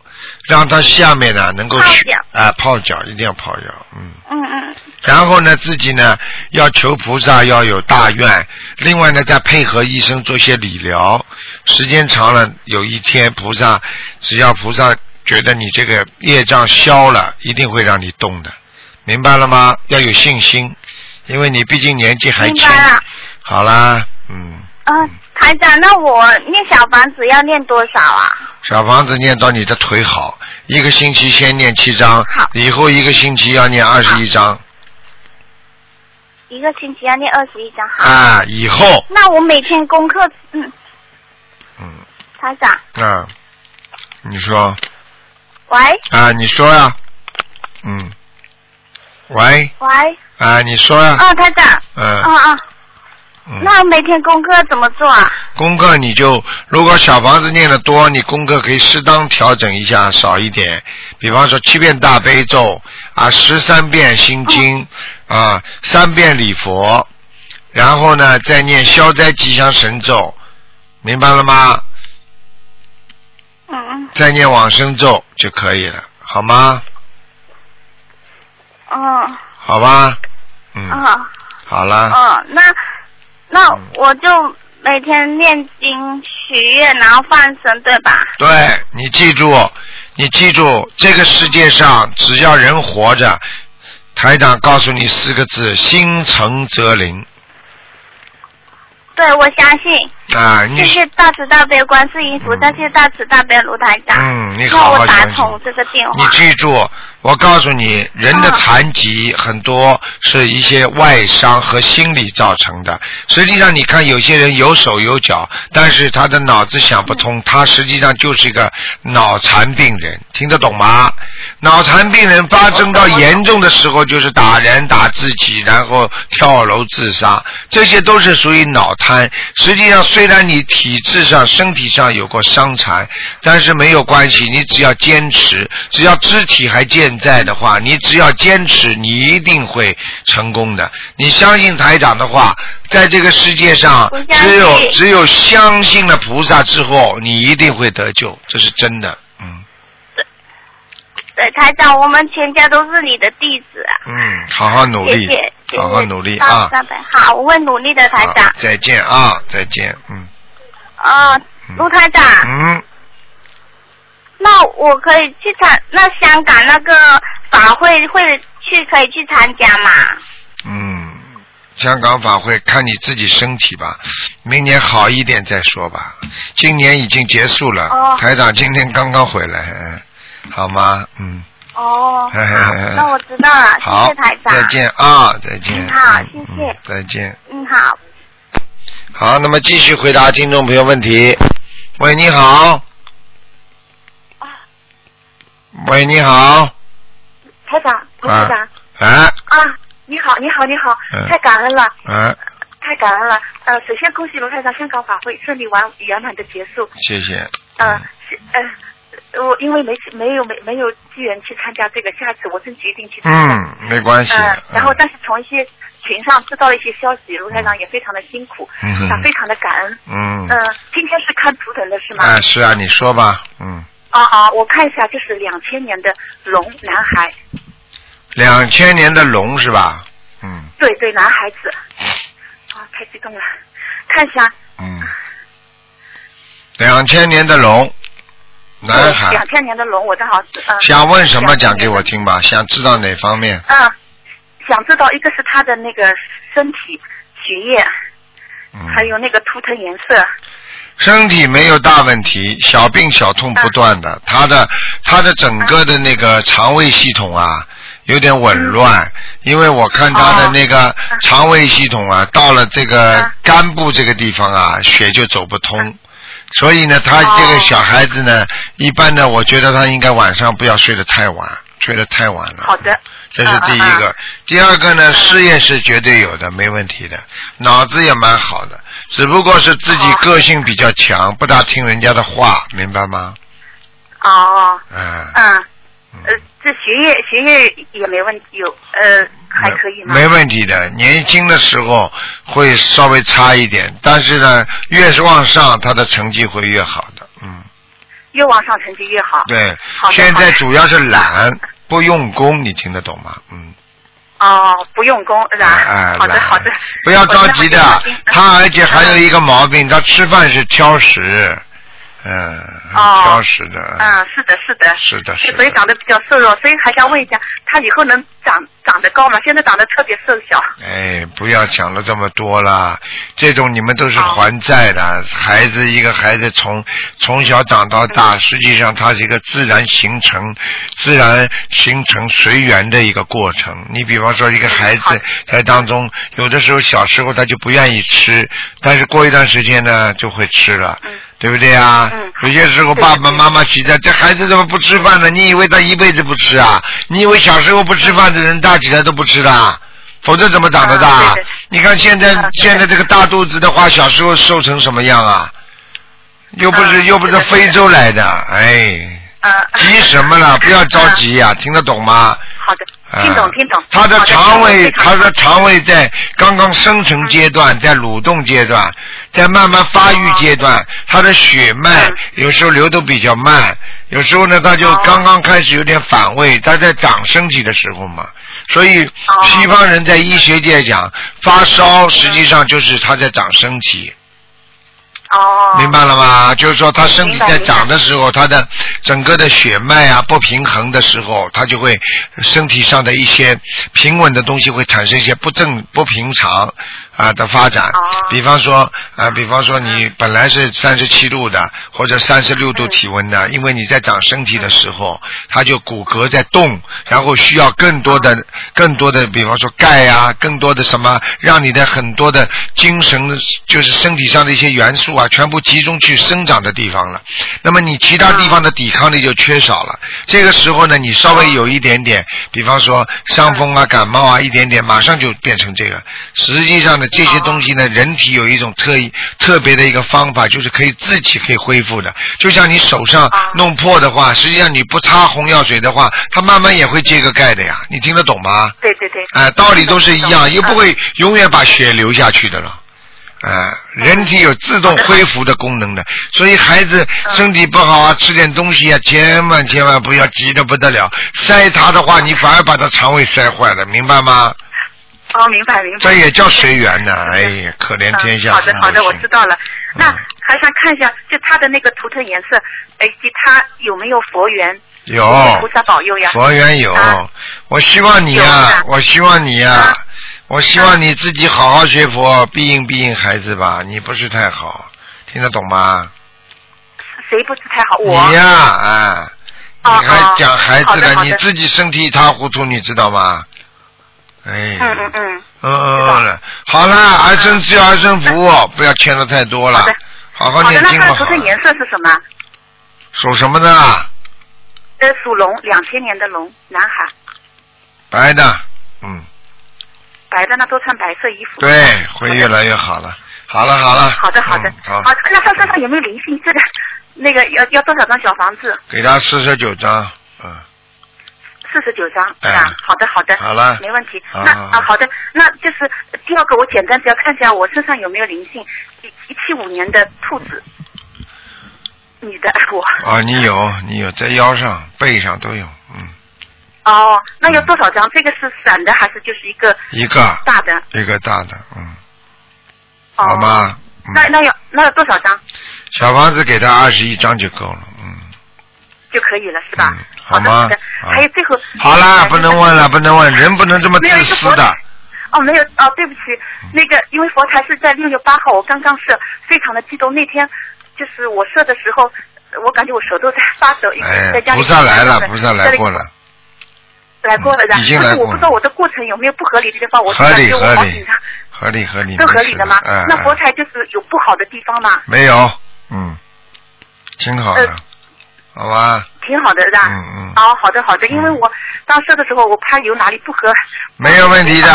让它下面呢能够去泡脚。啊泡脚，一定要泡脚，嗯。嗯嗯，然后呢，自己呢要求菩萨要有大愿，另外呢再配合医生做些理疗，时间长了，有一天菩萨只要菩萨觉得你这个业障消了，一定会让你动的，明白了吗？要有信心，因为你毕竟年纪还轻明白。了。好啦，嗯，嗯、台长，那我念小房子要念多少啊？小房子念到你的腿好，一个星期先念七张好，以后一个星期要念二十一张一个星期要念二十一张。好。啊，以后，那我每天功课，嗯，嗯台长，啊，你说。喂啊，你说呀，嗯，喂，喂，啊，你说呀，哦，台长，嗯。啊啊，嗯，那每天功课怎么做啊？功课你就如果小房子念的多，你功课可以适当调整一下，少一点，比方说七遍大悲咒啊，十三遍心经啊，三遍礼佛，然后呢再念消灾吉祥神咒，明白了吗？嗯嗯。再念往生咒就可以了，好吗？嗯好吧，嗯，啊好了。嗯，那那嗯我就每天念经许愿，然后放生，对吧？对你记住，你记住，这个世界上只要人活着，台长告诉你四个字：心诚则灵对，我相信。啊！你谢谢大慈大悲观世音菩萨，嗯谢谢大慈大悲卢台长。嗯，你让好好我打。通这个电你。记住，我告诉你，人的啊残疾很多是一些外伤和心理造成的。实际上，你看有些人有手有脚，但是他的脑子想不通，他实际上就是一个脑残病人，听得懂吗？脑残病人发生到严重的时候，就是打人、打自己，然后跳楼自杀，这些都是属于脑瘫。实际上，虽然你体质上、身体上有过伤残，但是没有关系，你只要坚持，只要肢体还健在的话，你只要坚持，你一定会成功的。你相信台长的话，在这个世界上只有只有相信了菩萨之后，你一定会得救，这是真的。嗯对，台长，我们全家都是你的弟子啊。嗯，好好努力，好好努力啊好，我会努力的，台长。再见啊，再见，嗯。啊，卢，台长，嗯，那我可以去参，那香港那个法会会去可以去参加吗？嗯，香港法会看你自己身体吧，明年好一点再说吧。今年已经结束了，哦台长今天刚刚回来，嗯，好吗？嗯，哦，嘿嘿嘿，那我知道了，谢谢台，长。再见啊，再见。嗯好嗯谢谢嗯再见。嗯，好。好，那么继续回答听众朋友问题。喂，你好。啊喂，你好。台长，卢啊台长啊啊，你好，你好，你好，嗯太感恩了，啊，太感恩了。呃，首先恭喜卢台长香港法会顺利完圆满的结束。谢谢。呃，是呃，我因为没没有没没有机缘去参加这个，下次我真决定去参加。嗯，没关系。呃，然后嗯但是从一些群上知道了一些消息，卢台长也非常的辛苦，他非常的感恩。嗯，呃，今天是看图腾的是吗？啊，是啊，你说吧。嗯，啊啊，我看一下，就是两千年的龙男孩，两千年的龙是吧？嗯对对，男孩子。啊，太激动了，看一下。嗯，两千年的龙，男孩两，千年的龙，我正好是嗯。想问什么讲给我。听吧？想知道哪方面？嗯，想知道一个是他的那个身体、血液，嗯，还有那个图腾颜色。身体没有大问题，小病小痛不断嗯的。他的他的整个的那个肠胃系统啊，有点紊乱，因为我看他的那个肠胃系统啊，到了这个嗯肝部这个地方啊，血就走不通。所以呢，他这个小孩子呢，一般呢，我觉得他应该晚上不要睡得太晚，睡得太晚了。好的。这是第一嗯个，第二个呢，事业是绝对有的，没问题的，脑子也蛮好的，只不过是自己哦个性比较强，不大听人家的话，明白吗？哦。哦，嗯，嗯，呃，这血液血液也没问题，有呃还可以吗？没问题的，年轻的时候会稍微差一点，但是呢，越是往上，他的成绩会越好的，嗯，越往上成绩越好。对现在主要是懒，不用功，你听得懂吗？嗯。哦，不用功是吧？哎，懒好的好的。不要着急的。他而且还有一个毛病，他吃饭是挑食，嗯，很哦挑食的。嗯，是的，是的。是的，是的。所以长得比较瘦弱，所以还想问一下，他以后能长长得高嘛？现在长得特别瘦小。哎，不要讲了这么多了，这种你们都是还债的。孩子一个孩子从从小长到大，实际上他是一个自然形成、自然形成随缘的一个过程。你比方说一个孩子在当中，有的时候小时候他就不愿意吃，但是过一段时间呢就会吃了。对不对啊？嗯有些时候爸爸妈妈急着，这孩子怎么不吃饭呢？你以为他一辈子不吃啊？你以为小时候不吃饭的人大起来都不吃的啊？否则怎么长得大？啊你看现在、啊现在这个大肚子的话，小时候瘦成什么样啊？又不是、啊又不是非洲来的，哎，嗯。急什么了？不要着急呀、听得懂吗？好的，啊听懂听懂。他的肠胃，他的肠胃在刚刚生成阶段，在蠕动阶段，在慢慢发育阶段，他的血脉嗯有时候流得比较慢，有时候呢，他就哦刚刚开始有点反胃，他在长身体的时候嘛，所以哦西方人在医学界讲，发烧实际上就是他在长身体。哦。明白了吗？就是说，他身体在长的时候，他的整个的血脉啊不平衡的时候，他就会身体上的一些平稳的东西会产生一些不正不平常啊的发展。哦比方说啊，比方说你本来是三十七度的或者三十六度体温的，因为你在长身体的时候，它就骨骼在动，然后需要更多的更多的，比方说钙啊，更多的什么，让你的很多的精神就是身体上的一些元素啊，全部集中去生长的地方了。那么你其他地方的抵抗力就缺少了。这个时候呢，你稍微有一点点，比方说伤风啊、感冒啊，一点点，马上就变成这个。实际上呢，这些东西呢，人体有一种特异特别的一个方法，就是可以自己可以恢复的。就像你手上弄破的话，实际上你不擦红药水的话，它慢慢也会揭个盖的呀。你听得懂吗？对对对。哎、道理都是一样，又不会永远把血流下去的了。啊、人体有自动恢复的功能的，所以孩子身体不好啊，吃点东西啊，千万千万不要急得不得了，塞他的话，你反而把他肠胃塞坏了，明白吗？哦，明白明白。这也叫随缘呢，哎呀，可怜天下嗯好的好的，我知道了。那还想看一下，就他的那个图腾颜色，哎及他有没有佛缘，有菩萨保佑呀。佛缘有啊，我希望你呀啊，我希望你呀啊，我希望你自己好好学佛，庇应庇应孩子吧。你不是太好，听得懂吗？谁不是太好？我你呀，啊，你还讲孩子了，你自己身体一塌糊涂，你知道吗？哎，嗯嗯嗯，嗯知嗯道了，好了，儿孙自有儿孙福，不要牵的太多了好的，好好好的，那。他的图腾颜色是什么？属什么的？呃，属龙，两千年的龙，男孩，白的，嗯，白的，那多穿白色衣服。对，会越来越好了。好了好了。好的好的嗯，好，好，那他身上有没有灵性？这个那个要要多少张小房子？给他四十九张，嗯，四十九张，哎是吧？好的好的，好了没问题。那啊好的，那就是第二个，我简单只要看一下我身上有没有灵性。一一七五年的兔子，你的 我。啊，你有你有在腰上、背上都有，嗯，哦，那要多少张？这个是散的还是就是一个一个大的？一个大的，嗯，哦、好？吗？嗯，那那要那要多少张小房子给他二十一张就够了，嗯。就可以了，是吧？嗯好的好吗好的。还有最后。好啦，不能问了，不能问，人不能这么自私的。哦，没有哦，对不起，那个因为佛台是在六月八号，我刚刚是，非常的激动。那天就是我设的时候，我感觉我手都在发抖，因为哎在家，里。菩萨来了，菩萨来过了，来过了的。已经来过了但是我不知道我的过程有没有不合理的地方，我合理感觉我合理好紧张，合理合理，都合理的吗？嗯，那佛嗯台就是有不好的地方吗？没有，嗯，挺好的呃，好吧，挺好的，是吧？嗯嗯哦，好的好的，因为我当时的时候，我怕有哪里不合。没有问题的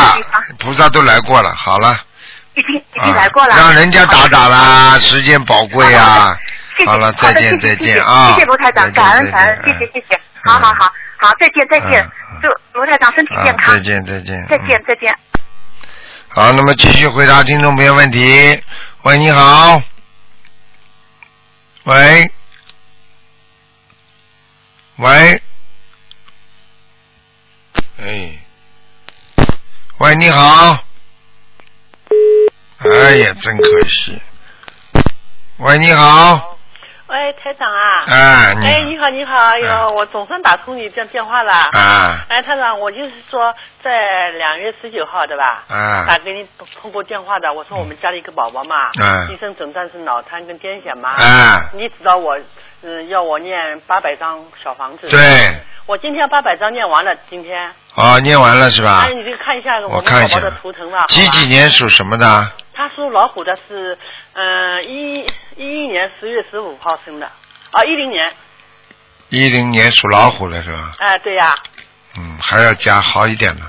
菩萨都来过了，好了，已经已啊经来过了。让人家打打啦，时间宝贵啊，谢谢，好了，再见再见啊，谢谢罗台长，感恩感恩，谢谢谢谢，嗯好好好好，再见再见祝罗台长身体健啊，康再，见再见，再嗯见再见。好，那么继续回答听众朋友问题。喂，你好。喂。喂。哎。喂，你好。哎呀，真可惜。喂，你好。喂，台长啊！哎，你好。哎，你好，你好！哎呦，哎我总算打通你这电话了。啊哎，台长，我就是说在两月十九号对吧？啊打给你通过电话的，我说我们家里一个宝宝嘛，嗯医生诊断是脑瘫跟癫痫嘛。啊你知道我，嗯，要我念八百张小房子。对。我今天八百张念完了，今天。哦，念完了是吧哎，？你就看一下我看一下们宝宝的图腾吧。几几？年属什么的？他属老虎的是，嗯，一一一年十月十五号生的，啊，一零年，一零年属老虎的是吧？哎，对呀、嗯，还要加好一点的。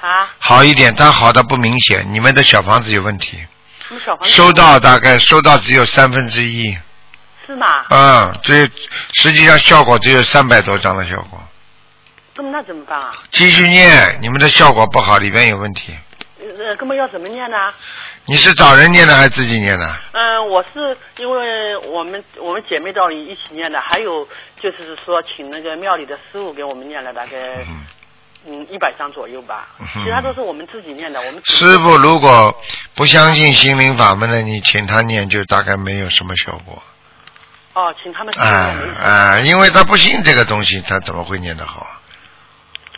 啊，好一点，但好的不明显。你们的小房子有问题，什么小房子？收到大概收到只有三分之一，是吗？嗯，这实际上效果只有三百多张的效果。那么那怎么办啊？继续念，你们的效果不好，里边有问题。呃，根本要怎么念呢？你是找人念的还是自己念的？嗯，我是因为我们我们姐妹到一起念的，还有就是说请那个庙里的师傅给我们念了大概嗯，嗯一百张左右吧，嗯其他都是我们自己念的。我们师傅如果不相信心灵法门的，你请他念就大概没有什么效果。哦，请他们啊啊，因为他不信这个东西，他怎么会念得好啊？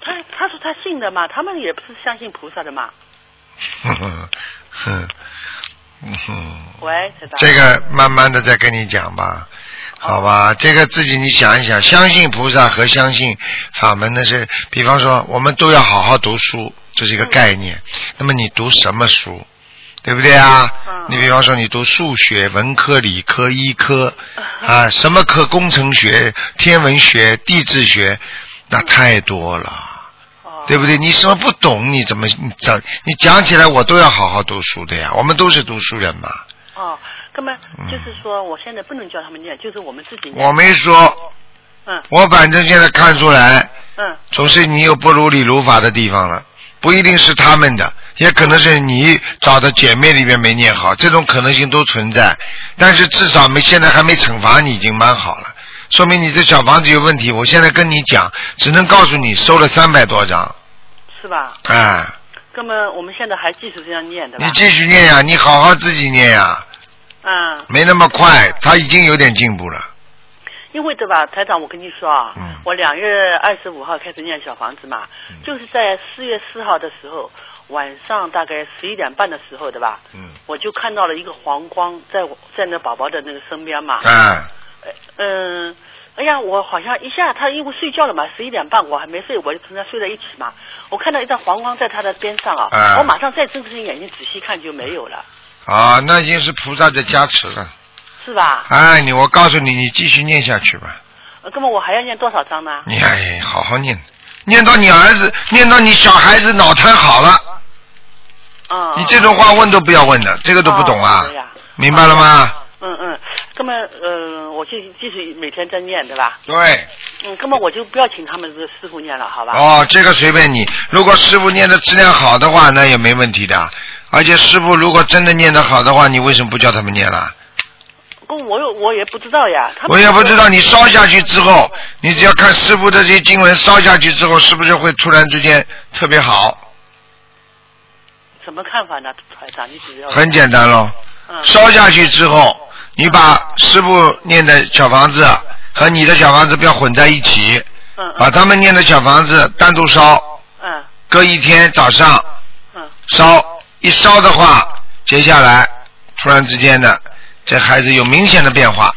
他他说他信的嘛，他们也不是相信菩萨的嘛。哼哼哼，嗯哼。喂，这个慢慢的再跟你讲吧，好吧？这个自己你想一想，相信菩萨和相信法门那是，比方说我们都要好好读书，这是一个概念。那么你读什么书，对不对啊？嗯你比方说你读数学、文科、理科、医科啊，什么科？工程学、天文学、地质学，那太多了。哦对不对？你什么不懂？你怎么你讲？你讲起来我都要好好读书的呀。我们都是读书人嘛。哦，根本嗯就是说，我现在不能叫他们念，就是我们自己念。我没说，嗯我反正现在看出来，嗯总是你有不如理如法的地方了，不一定是他们的，也可能是你找的姐妹里面没念好，这种可能性都存在。但是至少没现在还没惩罚你，已经蛮好了，说明你这小房子有问题。我现在跟你讲，只能告诉你收了三百多张，是吧？哎，那么我们现在还继续这样念，的吧？你继续念呀，你好好自己念呀，嗯，没那么快，他已经有点进步了。因为对吧，台长，我跟你说啊，嗯我两月二十五号开始念小房子嘛，就是在四月四号的时候，晚上大概十一点半的时候，对吧？嗯，我就看到了一个黄光在我在那宝宝的那个身边嘛。啊，嗯，哎呀，我好像一下他因为睡觉了嘛，十一点半我还没睡，我就跟他睡在一起嘛。我看到一张黄光在他的边上啊，啊我马上再睁开眼睛仔细看就没有了，啊，那已经是菩萨的加持了。是吧？哎，你我告诉你，你继续念下去吧。呃那么我还要念多少章呢？你哎，好好念，念到你儿子，念到你小孩子脑瘫好了，嗯，你这种话问都不要问的，这个都不懂啊哦，明白了吗？嗯嗯，那么呃，我就继续每天在念，对吧？对。嗯，那么我就不要请他们这个师傅念了，好吧？哦，这个随便你。如果师傅念的质量好的话，那也没问题的。而且师傅如果真的念得好的话，你为什么不叫他们念了？不，我有我也不知道呀。他我也不知道，你烧下去之后，你只要看师傅的这些经文烧下去之后，是不是会突然之间特别好？什么看法呢，台长？你只要很简单喽，嗯烧下去之后，你把师傅念的小房子和你的小房子不要混在一起，嗯把他们念的小房子单独烧，嗯隔一天早上嗯烧，一烧的话，接下来突然之间的，这孩子有明显的变化，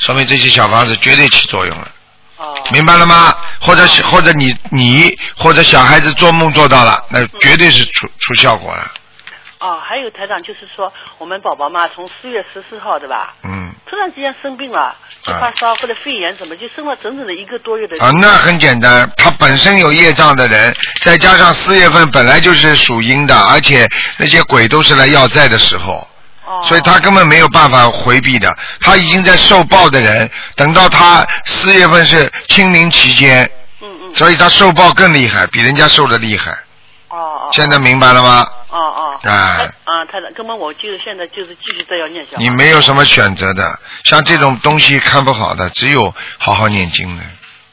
说明这些小房子绝对起作用了。哦明白了吗？或者或者你你或者小孩子做梦做到了，那绝对是出出效果了。哦，还有台长就是说，我们宝宝嘛，从四月十四号对吧？嗯，突然之间生病了，就发烧或者肺炎什么，就生了整整的一个多月的。啊，那很简单，他本身有业障的人，再加上四月份本来就是属阴的，而且那些鬼都是来要债的时候。哦所以他根本没有办法回避的，他已经在受报的人，等到他四月份是清明期间，嗯嗯。所以他受报更厉害，比人家受的厉害。哦哦。现在明白了吗？哦哦。哎啊，他的，根本我就是现在就是继续再要念小。你没有什么选择的，像这种东西看不好的，只有好好念经的，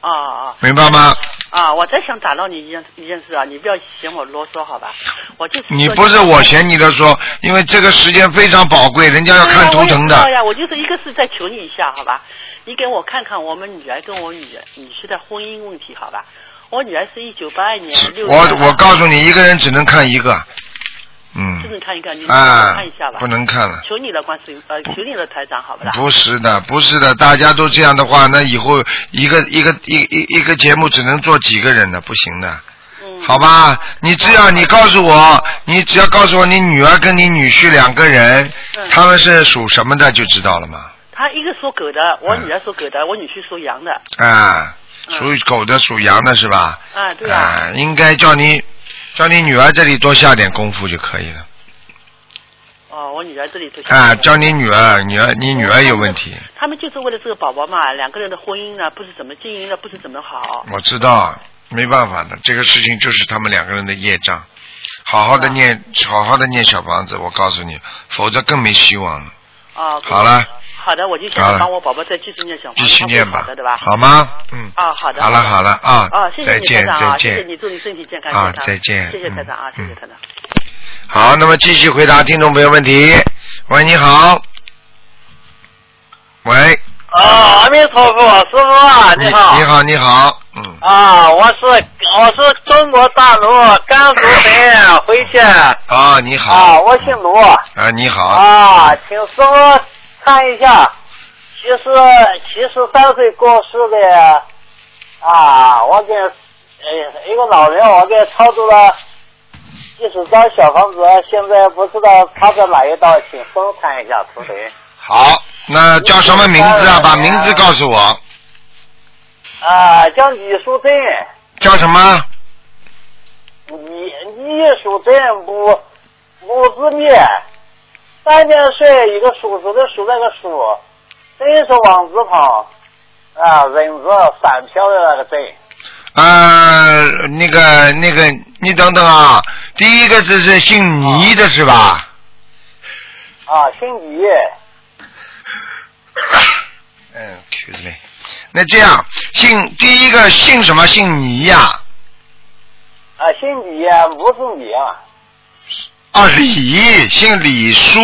啊啊明白吗？啊！我再想打扰你一件一件事啊，你不要嫌我啰嗦好吧？我就是你不是我嫌你的说，因为这个时间非常宝贵，人家要看图腾的。对呀我就是一个是再求你一下，好吧？你给我看看我们女儿跟我女儿女婿的婚姻问题，好吧？我女儿是一九八二年六月。我我告诉你，一个人只能看一个，嗯只，能看一看，你看一下吧。不能看了。求你了，观世音呃，求你了，台长，好不啦？不是的，不是的，大家都这样的话，那以后一个一个一一一个节目只能做几个人的，不行的。嗯。好吧，你只要你告诉我，你只要告诉我你女儿跟你女婿两个人，嗯他们是属什么的就知道了嘛。他一个属狗的，我女儿属狗的，我女婿属羊的。啊，属狗的属羊的是吧？啊，对啊。啊，应该叫你叫你女儿这里多下点功夫就可以了。哦，我女儿这里都。啊，教你女儿，女儿你女儿有问题，他们就是为了这个宝宝嘛，两个人的婚姻呢，不是怎么经营的，不是怎么好。我知道，没办法的，这个事情就是他们两个人的业障。好好的念，好好的念小房子，我告诉你，否则更没希望了。啊。好了。好的，我就现在帮我宝宝再继续念小房子，继续念吧好的，对吧？好吗？嗯。啊，好的。好了好了啊啊，谢谢你再见台长啊，再见谢谢你，祝你身体健康啊。再见谢谢台长啊，谢嗯谢台长。好，那么继续回答听众朋友问题。喂，你好。喂，啊，阿弥陀佛，师傅啊，你好。你好，你好，嗯，啊，我是我是中国大陆甘肃省回去。啊，你好。啊，我姓卢。啊，你好。啊，请师傅看一下，其实七十三岁过世的啊，我给呃一个老人，我给操作了几十张小房子，现在不知道他在哪一道，请师傅看一下图腾。好，那叫什么名字啊？把名字告诉我。啊，叫李淑珍。叫什么？李李淑珍母母字灭，三点水一个数字的数那个数，真是王字旁，啊人字三撇的那个真。呃，那个那个，你等等啊，第一个字是姓倪的是吧？啊，姓倪。嗯，Q 嘞。那这样，姓第一个姓什么？姓倪呀、啊，姓李，母字李啊。啊，李，姓李书，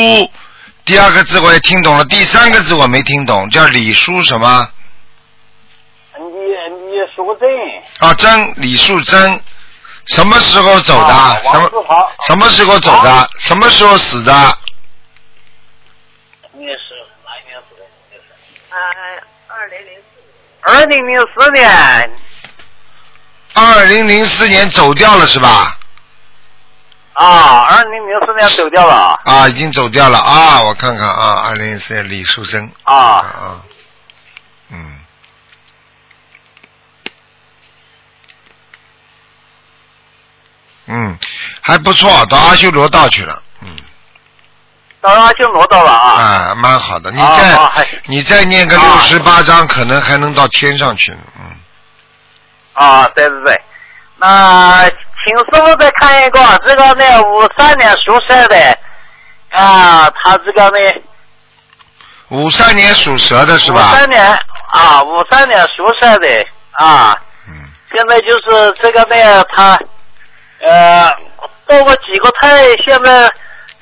第二个字我也听懂了，第三个字我没听懂，叫李书什么？你你淑珍啊，真，李淑珍，什么时候走的？啊什么什么时候走的？什么时候死的？你是哪一年死的？呃，二零零四。二零零四年二零零四年走掉了是吧？啊，二零零四年走掉了啊，已经走掉了啊！我看看啊，二零零四年李淑珍啊。啊，嗯，嗯，还不错，到阿修罗道去了，嗯，到阿修罗道了啊。啊，蛮好的。你啊再、啊你再念个六十八章，可能还能到天上去呢，嗯。啊，对对对。那请师傅再看一个，这个呢，五三年属蛇的啊，他这个呢，五三年属蛇的是五吧？三年啊，五三年属蛇的啊。嗯。现在就是这个呢，他呃，包括几个胎，现在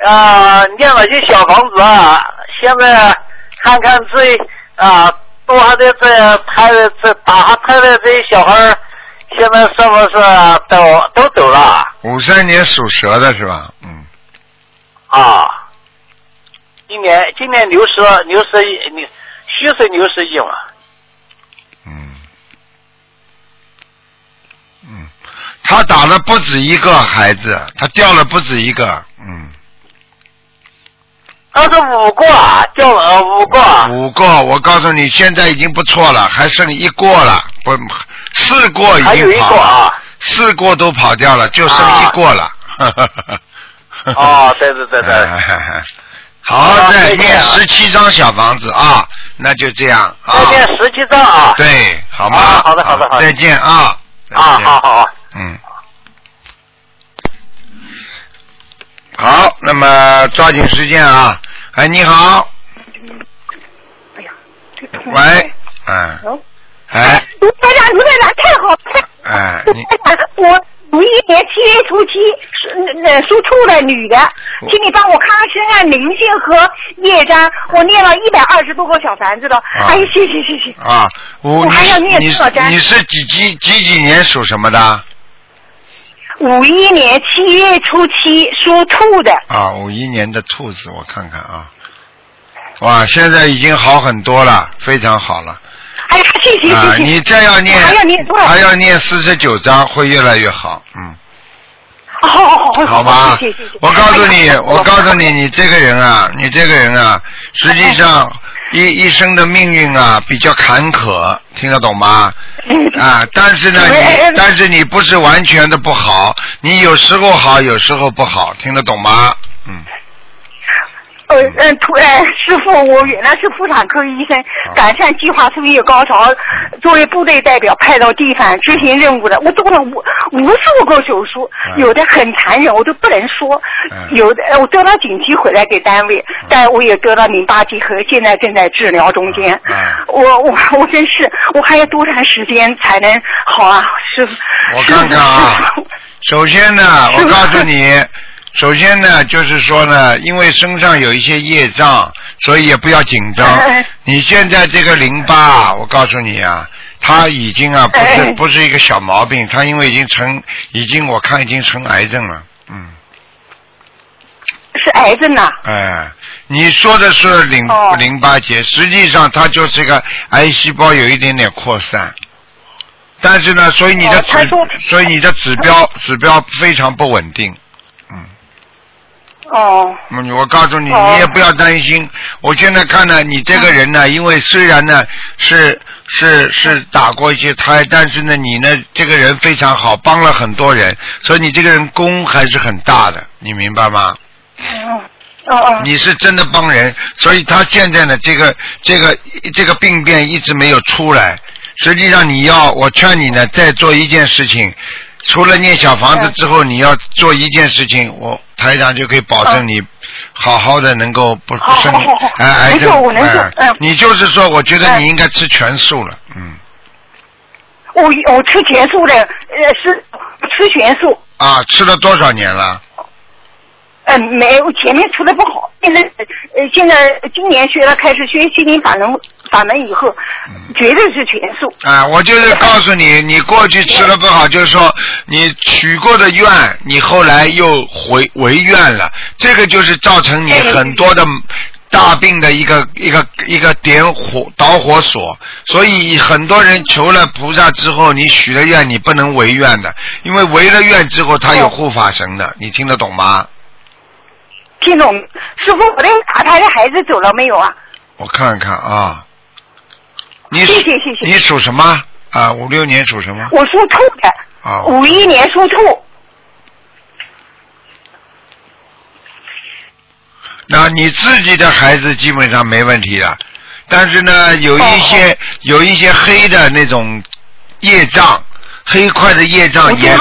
啊念了些小房子啊，现在看看这啊，多还的这胎的这打下胎的这些小孩儿，现在是不是都都走了五三年属蛇的是吧？嗯，啊？今年今年六十六十一，你虚岁六十一嘛。嗯，嗯，他打了不止一个孩子，他掉了不止一个，嗯，他是五个啊，掉了五个啊。五个。我告诉你，现在已经不错了，还剩一个了，不，四过已还有一经跑了，个啊。四过都跑掉了，就剩一过了。哦，对对对对。哎好，啊再念十七张小房子啊，那就这样啊。再念十七张啊。对，好吗？啊好的好的好的再见啊。再啊，见好好好。嗯。好，那么抓紧时间啊！哎，你好，哎呀，这喂，哎，哦哎，卢台长，卢台长，太好了！哎，你卢台长，我五一年七月初七属那属兔的女的，请你帮我看看身上灵性和业障。我念了一百二十多个小房子了，哎呀，谢谢谢谢。啊，五，我还要念你多少章你是几几几几年属什么的？五一年七月初七属兔的，啊，五一年的兔子，我看看啊。哇，现在已经好很多了，非常好了。哎呀，谢谢啊，谢啊。你再要念，还要念多少？还要念四十九章，会越来越好。嗯，好好好好好吧谢谢谢谢。我告诉你我告诉你，你这个人啊，你这个人啊，实际上一一生的命运啊比较坎坷，听得懂吗？啊，但是呢，哎你但是你不是完全的不好，你有时候好，有时候不好，听得懂吗？嗯，呃嗯，突然，师傅，我原来是妇产科医生，改善计划生育高潮，作为部队代表派到地方执行任务的，我做了无无数个手术，嗯有的很残忍，我都不能说，嗯有的呃我得了紧急回来给单位，但我也得了淋巴结核，现在正在治疗中间。嗯我我我真是，我还要多长时间才能好啊，师傅？我看看啊首先呢，我告诉你，首先呢，就是说呢，因为身上有一些业障，所以也不要紧张哎。你现在这个淋巴，我告诉你啊，它已经啊不是哎不是一个小毛病，它因为已经成，已经我看已经成癌症了，嗯，是癌症呐、哎，你说的是淋哦淋巴结，实际上它就是个癌细胞有一点点扩散。但是呢，所以你的指，哦所以你的指标指标非常不稳定。哦。嗯，我告诉你，哦你也不要担心。我现在看呢，你这个人呢，因为虽然呢是是是打过一些胎，但是呢，你呢这个人非常好，帮了很多人，所以你这个人功还是很大的，你明白吗？哦哦哦。你是真的帮人，所以他现在呢，这个这个这个病变一直没有出来。实际上，你要我劝你呢，再做一件事情，除了念小房子之后，你要做一件事情，我台长就可以保证你好好的能够不不生好好好好。哎癌没错症我能做哎嗯。你就是说，我觉得嗯你应该吃全素了，嗯。我我吃全素的，呃，是吃全素，啊，吃了多少年了？呃，没有，前面吃的不好，现在呃，现在今年学了，开始学心灵法门法门以后，绝对是全素。啊，我就是告诉你，你过去吃的不好，就是说你许过的愿，你后来又回违愿了，这个就是造成你很多的大病的一个一个一个点火导火索。所以很多人求了菩萨之后，你许了愿，你不能违愿的，因为违了愿之后，他有护法神的，你听得懂吗？听懂？师傅，我的打胎的孩子走了没有啊？我看看啊，你谢谢谢谢你属什么啊？五六年属什么？我属兔的，啊，五一年属兔。那你自己的孩子基本上没问题的，但是呢，有一些、有一些黑的那种业障，黑块的业障也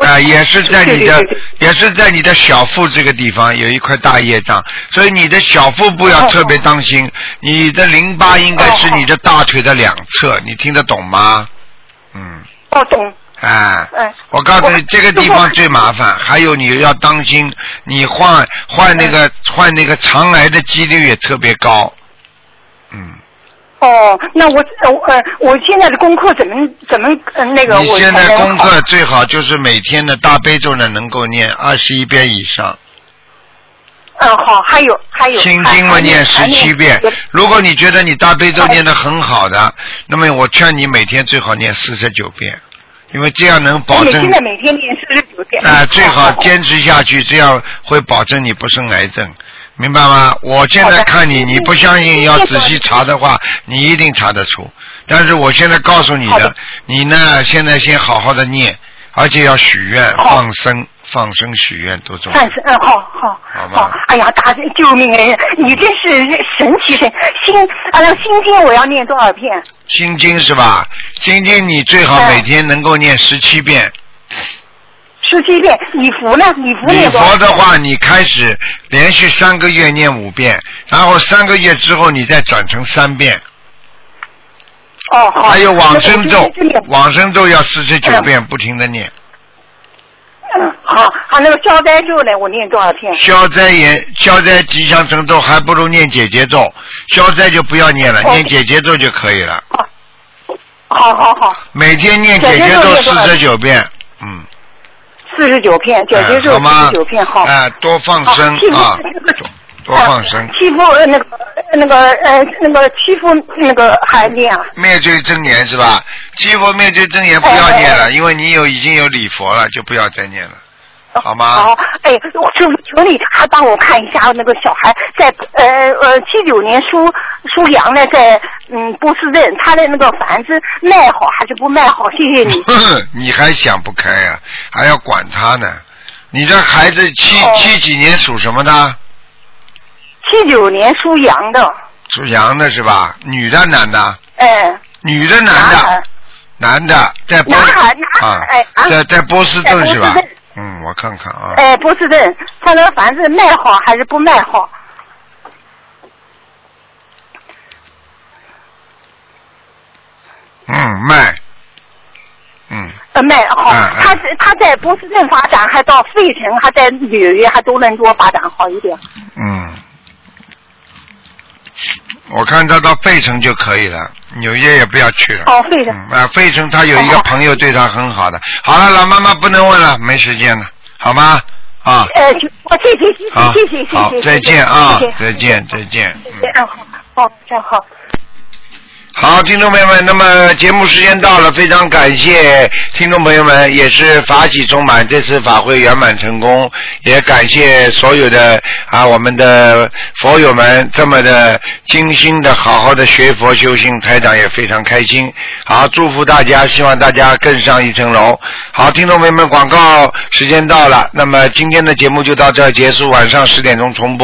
啊、也是在你的对对对也是在你的小腹这个地方有一块大业障，所以你的小腹部要特别当心，你的淋巴应该是你的大腿的两侧，你听得懂吗？嗯。哦，懂。哎，嗯我告诉你，这个地方最麻烦，还有你要当心，你患患那个患那个肠癌的几率也特别高。嗯，哦，那我呃我现在的功课怎么怎么呃那个你现在功课最好就是每天的大悲咒呢能够念二十一遍以上，嗯好，还有还有心经嘛念十七遍。如果你觉得你大悲咒念的很好的，那么我劝你每天最好念四十九遍，因为这样能保证我现在每天念四十九遍。啊，最好坚持下去，这样会保证你不生癌症，明白吗？我现在看你，你不相信，要仔细查的话，你一定查得出。但是我现在告诉你的，你呢，现在先好好的念，而且要许愿、放生、放生、许愿都重要范。是嗯好好好吗，哎呀大救命哎！你真是神奇神心啊那心经我要念多少遍？心经是吧？心经你最好每天能够念十七遍。十七遍。礼佛呢？礼佛的话，你开始连续三个月念五遍，然后三个月之后你再转成三遍。哦好。还有往生咒往生咒要四十九遍，不停的念。嗯好，好那个消灾咒呢？我念多少遍？消灾言、消灾吉祥神咒还不如念姐姐咒，消灾就不要念了，哦念姐姐咒就可以了。好好好，每天念姐姐咒四十九遍，嗯，四十九片，姐姐咒四十九片，好。哎，多放生啊，那个多放生。欺负呃那个那个呃那个欺负那个还念啊？灭罪真言是吧？欺负灭罪真言不要念了，因为你有已经有礼佛了，就不要再念了，好吗？好，哎，我求求你还帮我看一下那个小孩在呃呃七九年属属羊的，在嗯波士顿，他的那个房子卖好还是不卖好？谢谢你。你还想不开呀、还要管他呢？你这孩子七、哦七几年属什么的？七九年属羊的，属羊的是吧？女的男的？哎，女的男的男的在波啊在在波士顿是吧？嗯，我看看啊。哎，波士顿，他那个房子卖好还是不卖好？嗯，卖。嗯，呃，卖好，他是他在波士顿发展，还到费城，还在纽约，还都能多发展好一点。嗯，我看他到费城就可以了，纽约也不要去了。哦，费城。嗯啊，费城他有一个朋友对他很好的。好了，老妈妈不能问了，没时间了，好吗？啊，呃，就我谢谢谢好谢谢谢谢谢，好，再见啊谢谢，再见，再见。嗯嗯，好，好，这样好。好，听众朋友们，那么节目时间到了，非常感谢听众朋友们，也是法喜充满，这次法会圆满成功，也感谢所有的啊我们的佛友们这么的精心的好好的学佛修行，台长也非常开心。好，祝福大家，希望大家更上一层楼。好，听众朋友们，广告时间到了，那么今天的节目就到这结束，晚上十点钟重播。